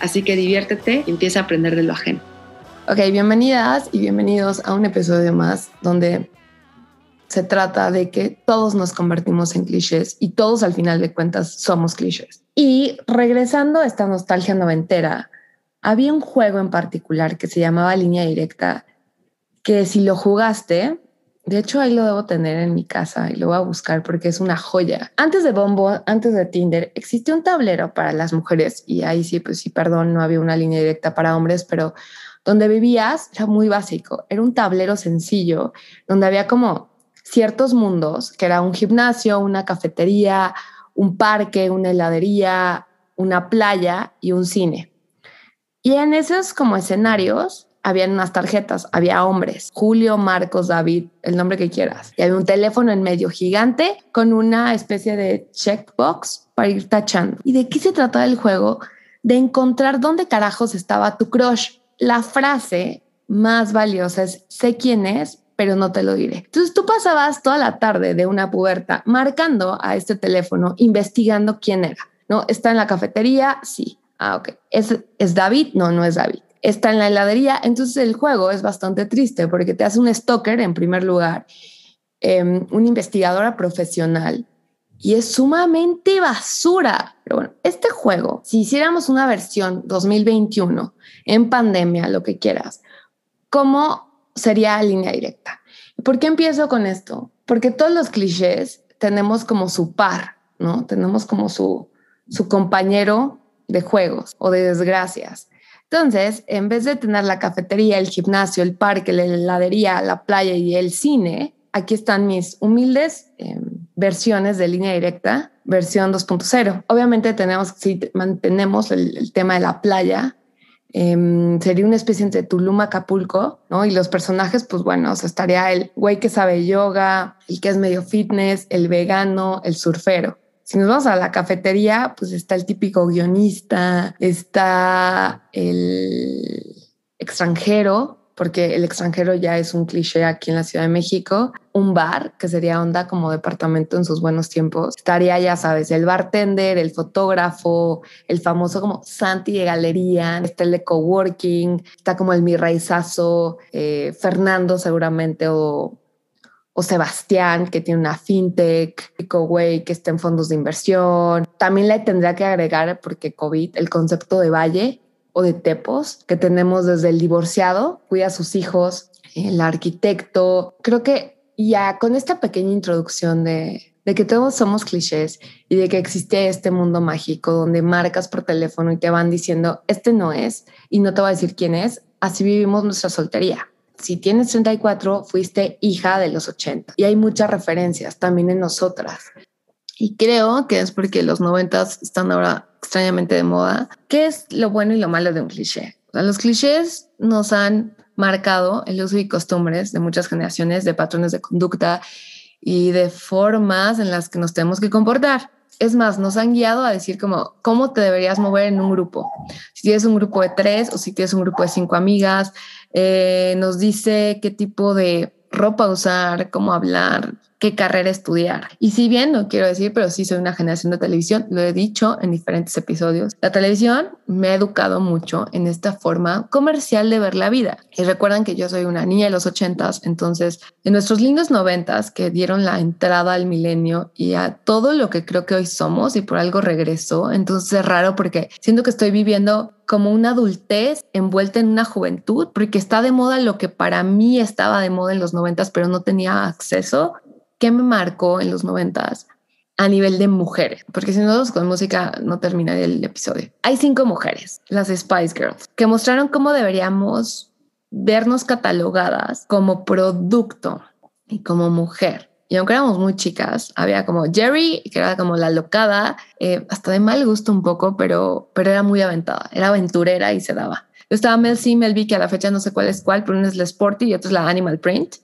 Así que diviértete y empieza a aprender de lo ajeno. Ok, bienvenidas y bienvenidos a un episodio más donde se trata de que todos nos convertimos en clichés y todos al final de cuentas somos clichés. Y regresando a esta nostalgia noventera, había un juego en particular que se llamaba Línea Directa, que si lo jugaste, de hecho ahí lo debo tener en mi casa y lo voy a buscar porque es una joya. Antes de Bombo, antes de Tinder, existía un tablero para las mujeres y ahí sí, pues sí, perdón, no había una línea directa para hombres, pero donde vivías era muy básico. Era un tablero sencillo donde había como ciertos mundos, que era un gimnasio, una cafetería, un parque, una heladería, una playa y un cine. Y en esos como escenarios habían unas tarjetas, había hombres, Julio, Marcos, David, el nombre que quieras. Y había un teléfono en medio gigante con una especie de checkbox para ir tachando. ¿Y de qué se trataba el juego? De encontrar dónde carajos estaba tu crush. La frase más valiosa es, sé quién es, pero no te lo diré. Entonces tú pasabas toda la tarde de una puberta marcando a este teléfono, investigando quién era. ¿No? ¿Está en la cafetería? Sí. Ah, ok. ¿Es, ¿Es David? No, no es David. ¿Está en la heladería? Entonces el juego es bastante triste porque te hace un stalker en primer lugar, eh, una investigadora profesional y es sumamente basura. Pero bueno, este juego, si hiciéramos una versión 2021 en pandemia, lo que quieras, ¿cómo sería línea directa. ¿Por qué empiezo con esto? Porque todos los clichés tenemos como su par, ¿no? Tenemos como su, su compañero de juegos o de desgracias. Entonces, en vez de tener la cafetería, el gimnasio, el parque, la heladería, la playa y el cine, aquí están mis humildes em, versiones de línea directa, versión 2.0. Obviamente tenemos, si mantenemos el, tema de la playa, Em, sería una especie entre Tulum, Acapulco, ¿no? Y los personajes, pues bueno, estaría el güey que sabe yoga, el que es medio fitness, el vegano, el surfero. Si nos vamos a la cafetería, pues está el típico guionista, está el extranjero, porque el extranjero ya es un cliché aquí en la Ciudad de México. Un bar, que sería onda como departamento en sus buenos tiempos. Estaría, ya sabes, el bartender, el fotógrafo, el famoso como Santi de Galería, está el de coworking, está como el mi raizazo, eh, Fernando seguramente o o Sebastián, que tiene una fintech, Pico Way, que está en fondos de inversión. También le tendría que agregar, porque COVID, el concepto de valle, o de tepos que tenemos desde el divorciado, cuida a sus hijos, el arquitecto. Creo que ya con esta pequeña introducción de, que todos somos clichés y de que existe este mundo mágico donde marcas por teléfono y te van diciendo, este no es, y no te voy a decir quién es, así vivimos nuestra soltería. Si tienes 34, fuiste hija de los 80 y hay muchas referencias también en nosotras. Y creo que es porque los noventas están ahora extrañamente de moda. ¿Qué es lo bueno y lo malo de un cliché? los clichés nos han marcado el uso y costumbres de muchas generaciones, de patrones de conducta y de formas en las que nos tenemos que comportar. Es más, nos han guiado a decir como cómo te deberías mover en un grupo. Si tienes un grupo de tres o si tienes un grupo de cinco amigas, eh, nos dice qué tipo de ropa usar, cómo hablar, qué carrera estudiar. Y si bien no quiero decir, pero sí soy una generación de televisión, lo he dicho en diferentes episodios, la televisión me ha educado mucho en esta forma comercial de ver la vida. Y recuerdan que yo soy una niña de los ochentas, entonces en nuestros lindos noventas que dieron la entrada al milenio y a todo lo que creo que hoy somos y por algo regresó, entonces es raro porque siento que estoy viviendo como una adultez envuelta en una juventud, porque está de moda lo que para mí estaba de moda en los noventas, pero no tenía acceso. ¿Qué me marcó en los noventas? a nivel de mujeres, porque si no con música no terminaría el episodio. Hay cinco mujeres, las Spice Girls, que mostraron cómo deberíamos vernos catalogadas como producto y como mujer. y aunque éramos muy chicas, había como Jerry, que era como la locada, eh, hasta de mal gusto un poco, pero, pero era muy aventada, era aventurera y se daba. Estaba Mel C, Mel B, que a la fecha no sé cuál es cuál, pero una es la Sporty y otra es la Animal Print.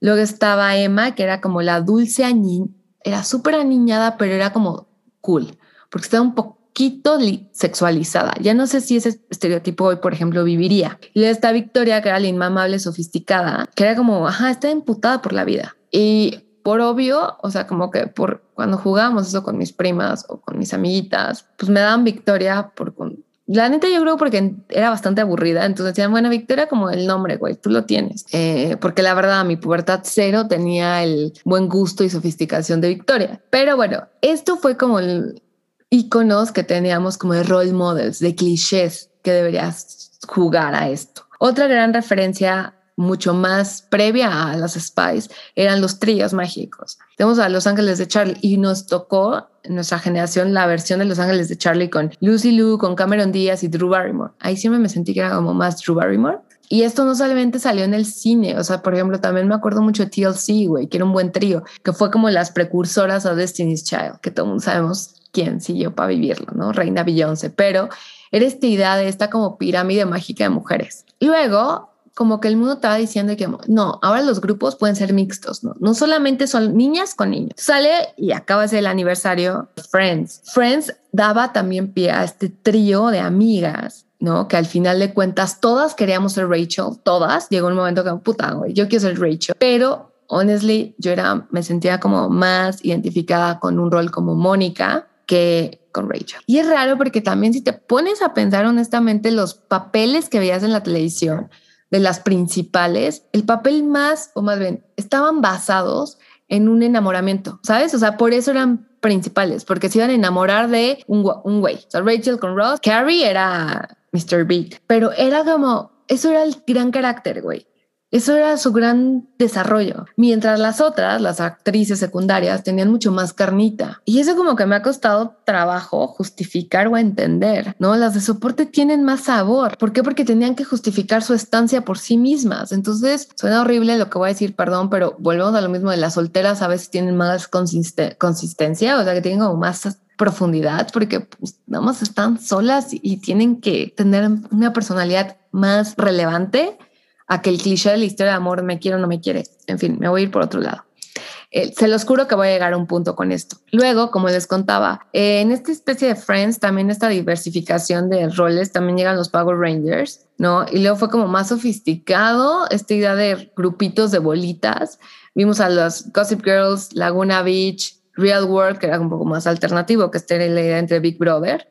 Luego estaba Emma, que era como la dulce añi, era súper aniñada, pero era como cool, porque estaba un poquito sexualizada. Ya no sé si ese estereotipo hoy, por ejemplo, viviría. Y luego está Victoria, que era la inmamable, sofisticada, que era como, ajá, está emputada por la vida. Y por obvio, o sea, como que por cuando jugábamos eso con mis primas o con mis amiguitas, pues me daban Victoria por la neta yo creo porque era bastante aburrida, entonces decían, bueno, Victoria como el nombre, güey, tú lo tienes. Eh, porque la verdad, mi pubertad cero tenía el buen gusto y sofisticación de Victoria. Pero bueno, esto fue como el iconos que teníamos como de role models, de clichés que deberías jugar a esto. Otra gran referencia mucho más previa a las Spice eran los tríos mágicos. Tenemos a Los Ángeles de Charlie y nos tocó en nuestra generación la versión de Los Ángeles de Charlie con Lucy Liu, con Cameron Díaz y Drew Barrymore. Ahí siempre me sentí que era como más Drew Barrymore. Y esto no solamente salió en el cine, o sea, por ejemplo, también me acuerdo mucho de TLC, güey, que era un buen trío, que fue como las precursoras a Destiny's Child, que todo mundo sabemos quién siguió para vivirlo, ¿no? Reina Beyoncé, pero era esta idea de esta como pirámide mágica de mujeres. Luego, como que el mundo estaba diciendo que no, ahora los grupos pueden ser mixtos, ¿no? No solamente son niñas con niños. Sale y acaba de ser el aniversario Friends. Friends daba también pie a este trío de amigas, ¿no? Que al final de cuentas todas queríamos ser Rachel, todas. Llegó un momento que, puta, güey, yo quiero ser Rachel. Pero, honestly, yo era, me sentía como más identificada con un rol como Mónica que con Rachel. Y es raro porque también si te pones a pensar honestamente los papeles que veías en la televisión, de las principales, el papel más, o más bien, estaban basados en un enamoramiento, ¿sabes? O sea, por eso eran principales, porque se iban a enamorar de un, un güey. O sea, Rachel con Ross, Carrie era Mr. Big, pero era como, eso era el gran carácter, güey. Eso era su gran desarrollo. Mientras las otras, las actrices secundarias, tenían mucho más carnita. Y eso como que me ha costado trabajo justificar o entender, ¿no? Las de soporte tienen más sabor. ¿Por qué? Porque tenían que justificar su estancia por sí mismas. Entonces, suena horrible lo que voy a decir, perdón, pero volvemos a lo mismo de las solteras a veces tienen más consistencia, o sea, que tienen como más profundidad porque pues, nada más están solas y tienen que tener una personalidad más relevante a que el cliché de la historia de amor me quiere o no me quiere. En fin, me voy a ir por otro lado. Eh, se los juro que voy a llegar a un punto con esto. Luego, como les contaba, eh, en esta especie de Friends, también esta diversificación de roles, también llegan los Power Rangers, ¿no? Y luego fue como más sofisticado esta idea de grupitos de bolitas. Vimos a los Gossip Girls, Laguna Beach, Real World, que era un poco más alternativo, que esté la idea entre Big Brother.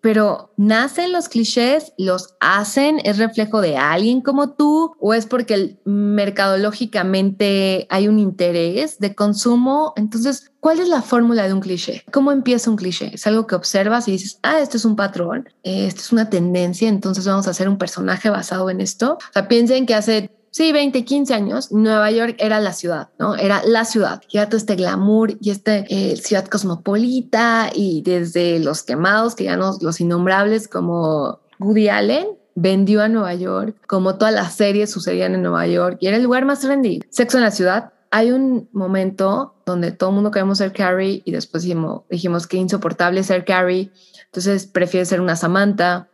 pero nacen los clichés, los hacen, es reflejo de alguien como tú, o es porque mercadológicamente hay un interés de consumo. Entonces, ¿cuál es la fórmula de un cliché? ¿Cómo empieza un cliché? Es algo que observas y dices, ah, esto es un patrón, esto es una tendencia, entonces vamos a hacer un personaje basado en esto. O sea, piensen que hace sí, 20, 15 años, Nueva York era la ciudad, ¿no? Era la ciudad. Y era todo este glamour y este eh, ciudad cosmopolita y desde los quemados, que ya no, los innombrables como Woody Allen, vendió a Nueva York, como todas las series sucedían en Nueva York y era el lugar más trendy. Sexo en la ciudad. Hay un momento donde todo el mundo queremos ser Carrie y después dijimos, dijimos que insoportable ser Carrie. Entonces prefiere ser una Samantha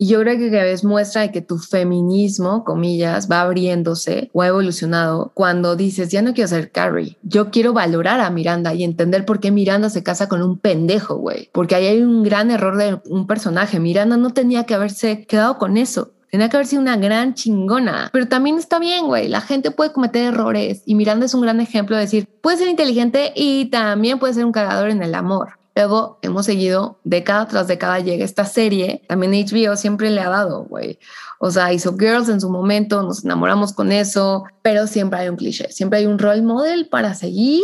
y yo creo que cada vez muestra de que tu feminismo, comillas, va abriéndose o ha evolucionado cuando dices, ya no quiero ser Carrie, yo quiero valorar a Miranda y entender por qué Miranda se casa con un pendejo, güey. Porque ahí hay un gran error de un personaje. Miranda no tenía que haberse quedado con eso. Tenía que haber sido una gran chingona. Pero también está bien, güey. La gente puede cometer errores y Miranda es un gran ejemplo de decir, puede ser inteligente y también puede ser un cagador en el amor. Luego hemos seguido década tras década, llega esta serie, también HBO siempre le ha dado, güey. O sea, hizo Girls en su momento, nos enamoramos con eso, pero siempre hay un cliché, siempre hay un role model para seguir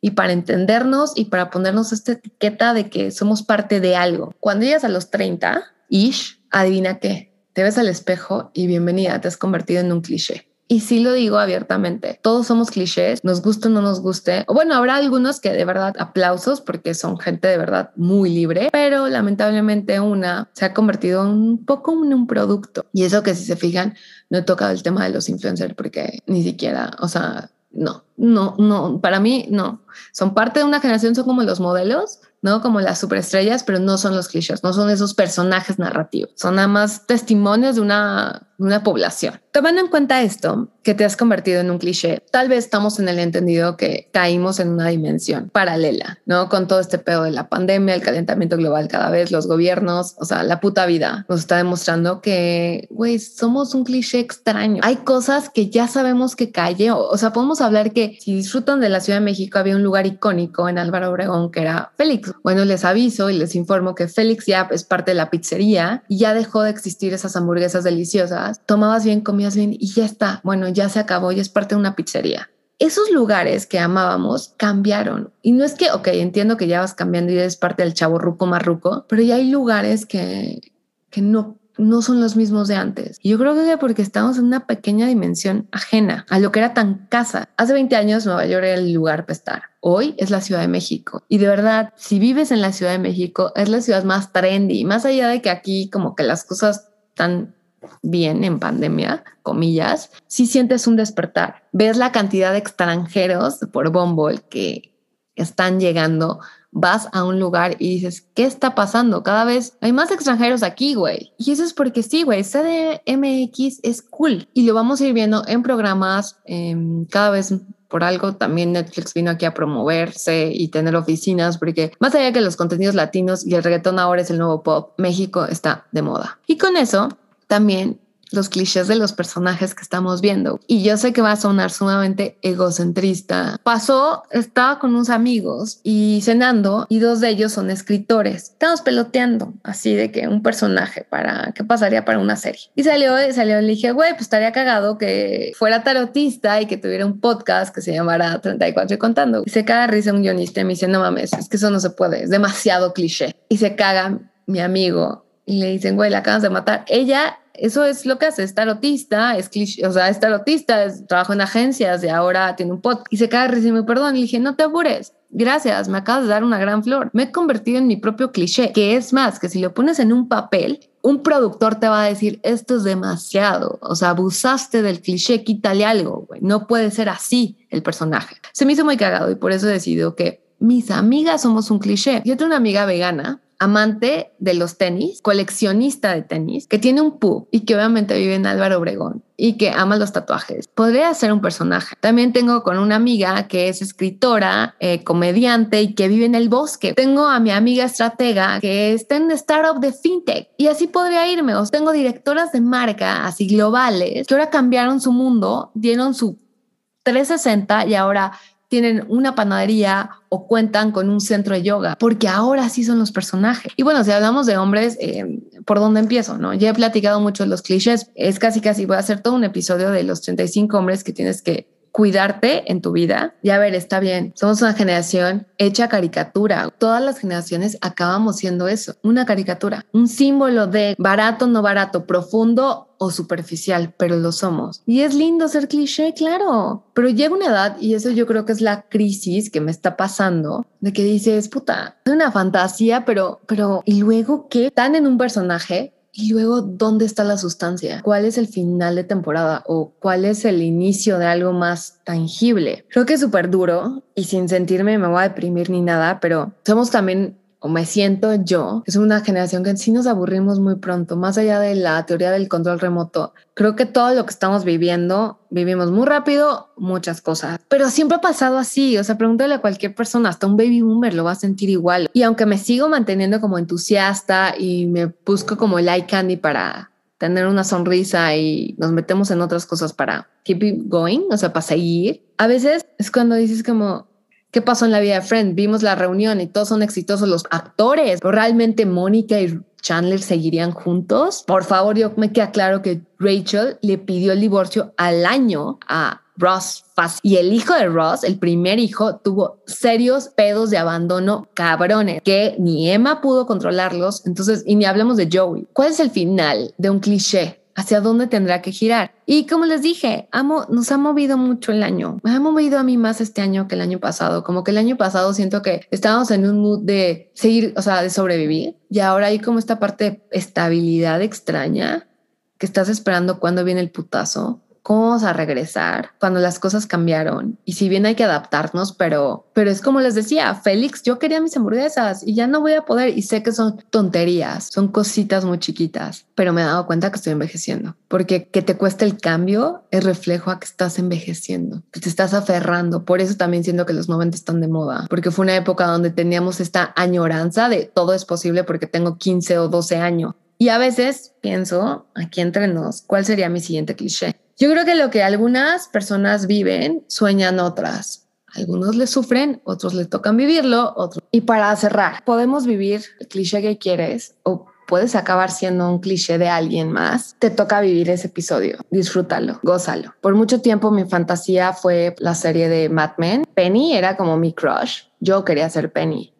y para entendernos y para ponernos esta etiqueta de que somos parte de algo. Cuando llegas a los 30, ish, adivina qué, te ves al espejo y bienvenida, te has convertido en un cliché. Y sí lo digo abiertamente, todos somos clichés, nos guste o no nos guste. O bueno, habrá algunos que de verdad aplausos porque son gente de verdad muy libre, pero lamentablemente una se ha convertido un poco en un producto. Y eso que si se fijan, no he tocado el tema de los influencers porque ni siquiera, o sea, no, no, no, para mí no. Son parte de una generación, son como los modelos, ¿no? Como las superestrellas, pero no son los clichés, no son esos personajes narrativos, son nada más testimonios de una, una población. Tomando en cuenta esto, que te has convertido en un cliché, tal vez estamos en el entendido que caímos en una dimensión paralela, ¿no? Con todo este pedo de la pandemia, el calentamiento global cada vez, los gobiernos, o sea, la puta vida nos está demostrando que, güey, somos un cliché extraño. Hay cosas que ya sabemos que o, o sea, podemos hablar que si disfrutan de la Ciudad de México, había un lugar icónico en Álvaro Obregón que era Félix. Bueno, les aviso y les informo que Félix ya es parte de la pizzería y ya dejó de existir esas hamburguesas deliciosas. Tomabas bien, comías bien y ya está. Bueno, ya se acabó, ya es parte de una pizzería. Esos lugares que amábamos cambiaron. Y no es que, ok, entiendo que ya vas cambiando y eres parte del chavo ruco marruco, pero ya hay lugares que, que no no son los mismos de antes. Y yo creo que porque estamos en una pequeña dimensión ajena a lo que era tan casa. Hace 20 años Nueva York era el lugar para estar. Hoy es la Ciudad de México. Y de verdad, si vives en la Ciudad de México, es la ciudad más trendy. Más allá de que aquí como que las cosas están bien en pandemia, comillas, si sientes un despertar. Ves la cantidad de extranjeros por Bumble que están llegando vas a un lugar y dices, ¿qué está pasando? Cada vez hay más extranjeros aquí, güey. Y eso es porque sí, güey, CDMX es cool y lo vamos a ir viendo en programas em, cada vez por algo también Netflix vino aquí a promoverse y tener oficinas, porque más allá que los contenidos latinos y el reggaetón ahora es el nuevo pop, México está de moda. Y con eso también los clichés de los personajes que estamos viendo. Y yo sé que va a sonar sumamente egocentrista. Pasó, estaba con unos amigos y cenando y dos de ellos son escritores. Estamos peloteando así de que un personaje para, ¿qué pasaría para una serie? Y salió, salió, le dije, güey, pues estaría cagado que fuera tarotista y que tuviera un podcast que se llamara 34 y contando. Y se caga risa un guionista y me dice, no mames, es que eso no se puede, es demasiado cliché. Y se caga mi amigo y le dicen, güey, la acabas de matar. Ella eso es lo que hace, es tarotista, es cliché, o sea, es tarotista, es, trabajo en agencias y ahora tiene un podcast y se cae recibe perdón. Y dije, no te apures, gracias, me acabas de dar una gran flor. Me he convertido en mi propio cliché, que es más, que si lo pones en un papel, un productor te va a decir, esto es demasiado, o sea, abusaste del cliché, quítale algo, güey. no puede ser así el personaje. Se me hizo muy cagado y por eso decido que mis amigas somos un cliché. Yo tengo una amiga vegana amante de los tenis, coleccionista de tenis, que tiene un pub y que obviamente vive en Álvaro Obregón y que ama los tatuajes. Podría ser un personaje. También tengo con una amiga que es escritora, eh, comediante y que vive en el bosque. Tengo a mi amiga estratega que está en startup de fintech y así podría irme. Tengo directoras de marca así globales que ahora cambiaron su mundo, dieron su 360 y ahora tienen una panadería o cuentan con un centro de yoga, porque ahora sí son los personajes. Y bueno, si hablamos de hombres, eh, ¿por dónde empiezo? No, ya he platicado mucho de los clichés. Es casi, casi voy a hacer todo un episodio de los 35 hombres que tienes que cuidarte en tu vida. Ya ver, está bien, somos una generación hecha caricatura. Todas las generaciones acabamos siendo eso, una caricatura, un símbolo de barato, no barato, profundo o superficial, pero lo somos. Y es lindo ser cliché, claro, pero llega una edad y eso yo creo que es la crisis que me está pasando, de que dices, puta, es una fantasía, pero, pero, ¿y luego qué? Están en un personaje y luego, ¿dónde está la sustancia? ¿Cuál es el final de temporada o cuál es el inicio de algo más tangible? Creo que es súper duro y sin sentirme me voy a deprimir ni nada, pero somos también o me siento yo, es una generación que sí nos aburrimos muy pronto, más allá de la teoría del control remoto. Creo que todo lo que estamos viviendo, vivimos muy rápido muchas cosas, pero siempre ha pasado así, o sea, pregúntale a cualquier persona, hasta un baby boomer lo va a sentir igual. Y aunque me sigo manteniendo como entusiasta y me busco como el eye candy para tener una sonrisa y nos metemos en otras cosas para keep it going, o sea, para seguir, a veces es cuando dices como, ¿Qué pasó en la vida de Friend? Vimos la reunión y todos son exitosos los actores. ¿Pero realmente Mónica y Chandler seguirían juntos? Por favor, yo me queda claro que Rachel le pidió el divorcio al año a Ross Y el hijo de Ross, el primer hijo, tuvo serios pedos de abandono cabrones que ni Emma pudo controlarlos. Entonces, y ni hablemos de Joey. ¿Cuál es el final de un cliché? Hacia dónde tendrá que girar. Y como les dije, amo, nos ha movido mucho el año. Me ha movido a mí más este año que el año pasado. Como que el año pasado siento que estábamos en un mood de seguir, o sea, de sobrevivir. Y ahora hay como esta parte de estabilidad extraña que estás esperando cuando viene el putazo. ¿Cómo vamos a regresar cuando las cosas cambiaron? Y si bien hay que adaptarnos, pero, pero es como les decía, Félix, yo quería mis hamburguesas y ya no voy a poder. Y sé que son tonterías, son cositas muy chiquitas, pero me he dado cuenta que estoy envejeciendo. Porque que te cueste el cambio es reflejo a que estás envejeciendo, que te estás aferrando. Por eso también siento que los 90 están de moda, porque fue una época donde teníamos esta añoranza de todo es posible porque tengo 15 o 12 años. Y a veces pienso, aquí entre nos, ¿cuál sería mi siguiente cliché? Yo creo que lo que algunas personas viven, sueñan otras. Algunos le sufren, otros le tocan vivirlo, otros. Y para cerrar, podemos vivir el cliché que quieres o puedes acabar siendo un cliché de alguien más. Te toca vivir ese episodio. Disfrútalo, gózalo. Por mucho tiempo mi fantasía fue la serie de Mad Men. Penny era como mi crush. Yo quería ser Penny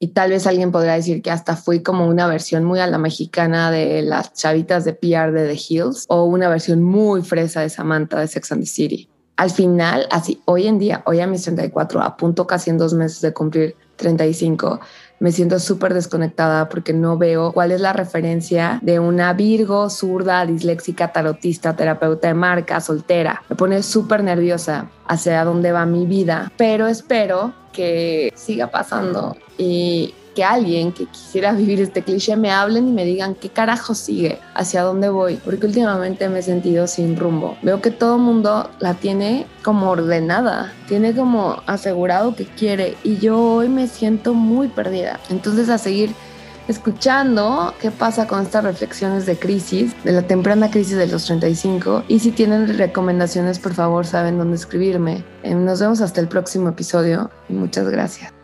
y tal vez alguien podrá decir que hasta fui como una versión muy a la mexicana de las chavitas de PR de The Hills o una versión muy fresa de Samantha de Sex and the City. Al final, así, hoy en día, hoy a mis 34, a punto casi en dos meses de cumplir 35, me siento súper desconectada porque no veo cuál es la referencia de una Virgo, zurda, disléxica, tarotista, terapeuta de marca, soltera. Me pone súper nerviosa hacia dónde va mi vida, pero espero que siga pasando y que alguien que quisiera vivir este cliché me hablen y me digan qué carajo sigue, hacia dónde voy, porque últimamente me he sentido sin rumbo. Veo que todo mundo la tiene como ordenada, tiene como asegurado que quiere y yo hoy me siento muy perdida. Entonces a seguir escuchando qué pasa con estas reflexiones de crisis, de la temprana crisis de los 35. Y si tienen recomendaciones, por favor, saben dónde escribirme. Eh, nos vemos hasta el próximo episodio y muchas gracias.